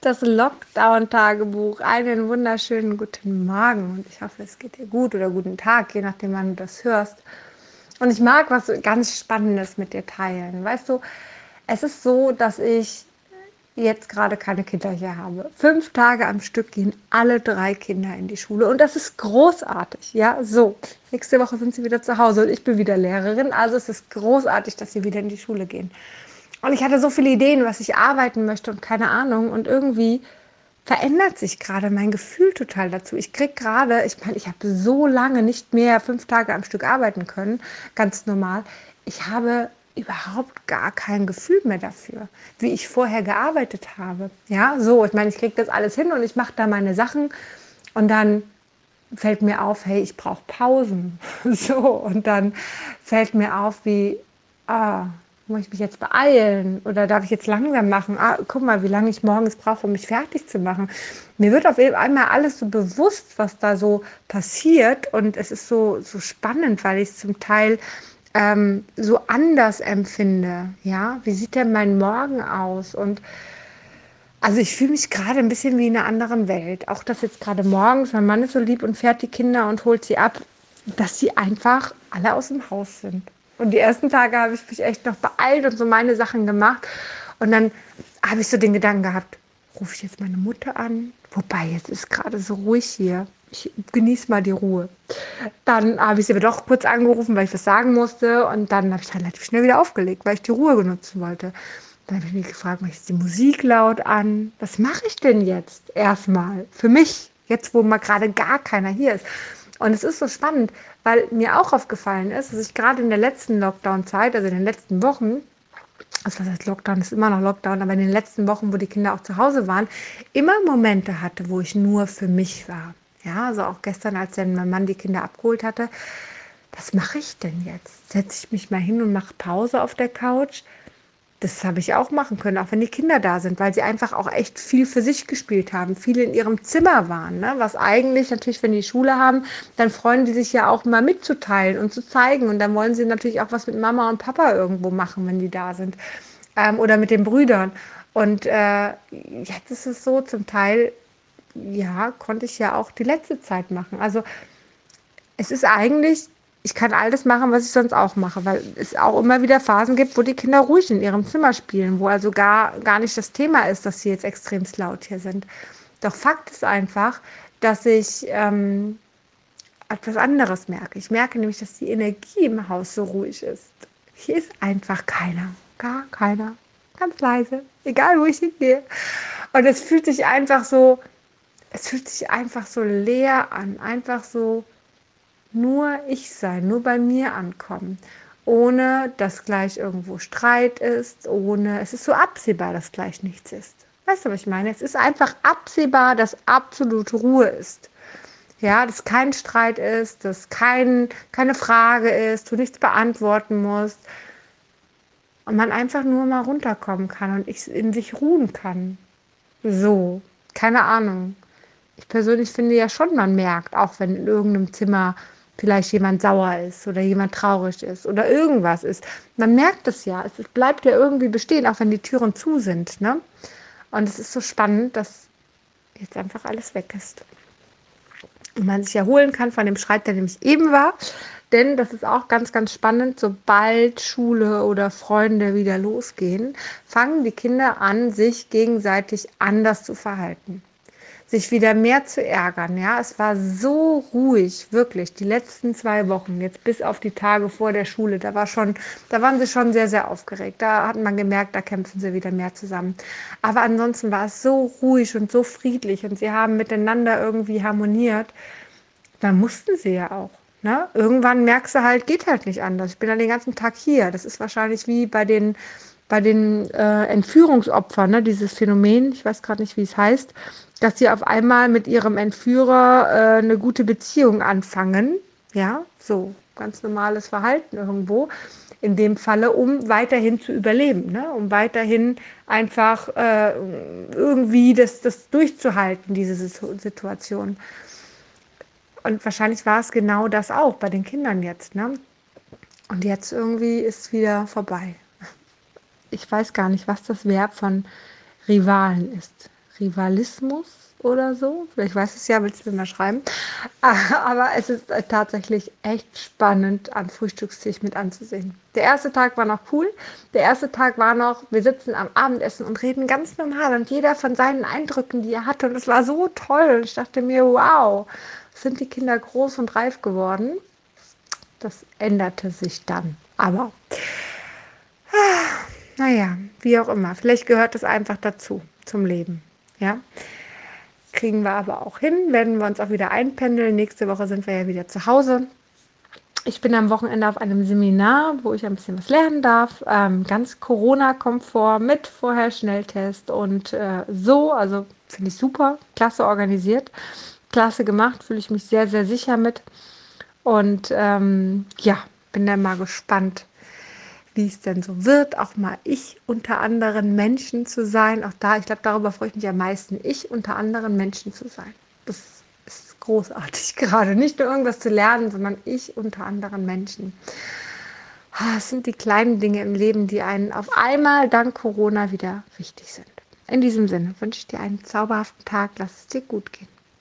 das Lockdown-Tagebuch. Einen wunderschönen guten Morgen und ich hoffe, es geht dir gut oder guten Tag, je nachdem, wann du das hörst. Und ich mag was ganz Spannendes mit dir teilen. Weißt du, es ist so, dass ich jetzt gerade keine Kinder hier habe. Fünf Tage am Stück gehen alle drei Kinder in die Schule und das ist großartig. Ja, so. Nächste Woche sind sie wieder zu Hause und ich bin wieder Lehrerin. Also es ist großartig, dass sie wieder in die Schule gehen. Und ich hatte so viele Ideen, was ich arbeiten möchte und keine Ahnung. Und irgendwie verändert sich gerade mein Gefühl total dazu. Ich kriege gerade, ich meine, ich habe so lange nicht mehr fünf Tage am Stück arbeiten können, ganz normal. Ich habe überhaupt gar kein Gefühl mehr dafür, wie ich vorher gearbeitet habe. Ja, so, ich meine, ich kriege das alles hin und ich mache da meine Sachen und dann fällt mir auf, hey, ich brauche Pausen. So, und dann fällt mir auf, wie, ah, muss ich mich jetzt beeilen oder darf ich jetzt langsam machen? Ah, guck mal, wie lange ich morgens brauche, um mich fertig zu machen. Mir wird auf einmal alles so bewusst, was da so passiert und es ist so, so spannend, weil ich es zum Teil ähm, so anders empfinde. Ja, wie sieht denn mein Morgen aus? Und also ich fühle mich gerade ein bisschen wie in einer anderen Welt. Auch dass jetzt gerade morgens, mein Mann ist so lieb und fährt die Kinder und holt sie ab, dass sie einfach alle aus dem Haus sind. Und die ersten Tage habe ich mich echt noch beeilt und so meine Sachen gemacht. Und dann habe ich so den Gedanken gehabt, rufe ich jetzt meine Mutter an? Wobei, jetzt ist gerade so ruhig hier. Ich genieße mal die Ruhe. Dann habe ich sie aber doch kurz angerufen, weil ich was sagen musste. Und dann habe ich relativ schnell wieder aufgelegt, weil ich die Ruhe genutzen wollte. Dann habe ich mich gefragt, mache ich die Musik laut an? Was mache ich denn jetzt erstmal für mich? Jetzt, wo mal gerade gar keiner hier ist. Und es ist so spannend, weil mir auch aufgefallen ist, dass ich gerade in der letzten Lockdown-Zeit, also in den letzten Wochen, also was heißt Lockdown, ist immer noch Lockdown, aber in den letzten Wochen, wo die Kinder auch zu Hause waren, immer Momente hatte, wo ich nur für mich war. Ja, also auch gestern, als dann mein Mann die Kinder abgeholt hatte, was mache ich denn jetzt? Setze ich mich mal hin und mache Pause auf der Couch? Das habe ich auch machen können, auch wenn die Kinder da sind, weil sie einfach auch echt viel für sich gespielt haben, viele in ihrem Zimmer waren. Ne? Was eigentlich natürlich, wenn die Schule haben, dann freuen die sich ja auch mal mitzuteilen und zu zeigen. Und dann wollen sie natürlich auch was mit Mama und Papa irgendwo machen, wenn die da sind. Ähm, oder mit den Brüdern. Und äh, jetzt ist es so, zum Teil, ja, konnte ich ja auch die letzte Zeit machen. Also es ist eigentlich ich kann alles machen, was ich sonst auch mache, weil es auch immer wieder Phasen gibt, wo die Kinder ruhig in ihrem Zimmer spielen, wo also gar, gar nicht das Thema ist, dass sie jetzt extremst laut hier sind. Doch Fakt ist einfach, dass ich ähm, etwas anderes merke. Ich merke nämlich, dass die Energie im Haus so ruhig ist. Hier ist einfach keiner, gar keiner, ganz leise, egal wo ich hingehe. Und es fühlt sich einfach so, es fühlt sich einfach so leer an, einfach so nur ich sein, nur bei mir ankommen, ohne dass gleich irgendwo Streit ist, ohne, es ist so absehbar, dass gleich nichts ist. Weißt du, was ich meine? Es ist einfach absehbar, dass absolut Ruhe ist. Ja, dass kein Streit ist, dass kein, keine Frage ist, du nichts beantworten musst. Und man einfach nur mal runterkommen kann und ich in sich ruhen kann. So, keine Ahnung. Ich persönlich finde ja schon, man merkt, auch wenn in irgendeinem Zimmer vielleicht jemand sauer ist oder jemand traurig ist oder irgendwas ist. Man merkt es ja, es bleibt ja irgendwie bestehen, auch wenn die Türen zu sind. Ne? Und es ist so spannend, dass jetzt einfach alles weg ist. Und man sich erholen kann von dem Schreit, der nämlich eben war. Denn das ist auch ganz, ganz spannend. Sobald Schule oder Freunde wieder losgehen, fangen die Kinder an, sich gegenseitig anders zu verhalten sich wieder mehr zu ärgern. Ja, es war so ruhig, wirklich, die letzten zwei Wochen, jetzt bis auf die Tage vor der Schule. Da war schon, da waren sie schon sehr, sehr aufgeregt. Da hat man gemerkt, da kämpfen sie wieder mehr zusammen. Aber ansonsten war es so ruhig und so friedlich und sie haben miteinander irgendwie harmoniert. Da mussten sie ja auch. Ne? Irgendwann merkst du halt, geht halt nicht anders. Ich bin dann den ganzen Tag hier. Das ist wahrscheinlich wie bei den bei den äh, Entführungsopfern, ne, dieses Phänomen, ich weiß gerade nicht, wie es heißt, dass sie auf einmal mit ihrem Entführer äh, eine gute Beziehung anfangen. Ja, so ganz normales Verhalten irgendwo. In dem Falle, um weiterhin zu überleben, ne? um weiterhin einfach äh, irgendwie das, das durchzuhalten, diese Situation. Und wahrscheinlich war es genau das auch bei den Kindern jetzt. Ne? Und jetzt irgendwie ist es wieder vorbei ich weiß gar nicht, was das Verb von Rivalen ist. Rivalismus oder so. Vielleicht weiß es ja, willst du mir mal schreiben. Aber es ist tatsächlich echt spannend, am Frühstückstisch mit anzusehen. Der erste Tag war noch cool. Der erste Tag war noch, wir sitzen am Abendessen und reden ganz normal und jeder von seinen Eindrücken, die er hatte. Und es war so toll. Ich dachte mir, wow, sind die Kinder groß und reif geworden. Das änderte sich dann. Aber naja, wie auch immer. Vielleicht gehört es einfach dazu, zum Leben. Ja. Kriegen wir aber auch hin, werden wir uns auch wieder einpendeln. Nächste Woche sind wir ja wieder zu Hause. Ich bin am Wochenende auf einem Seminar, wo ich ein bisschen was lernen darf. Ähm, ganz Corona-Komfort mit vorher Schnelltest und äh, so. Also finde ich super, klasse organisiert, klasse gemacht, fühle ich mich sehr, sehr sicher mit. Und ähm, ja, bin dann mal gespannt, wie es denn so wird, auch mal ich unter anderen Menschen zu sein. Auch da, ich glaube, darüber freue ich mich am meisten, ich unter anderen Menschen zu sein. Das ist großartig gerade. Nicht nur irgendwas zu lernen, sondern ich unter anderen Menschen. Ah, es sind die kleinen Dinge im Leben, die einen auf einmal dank Corona wieder wichtig sind. In diesem Sinne wünsche ich dir einen zauberhaften Tag. Lass es dir gut gehen.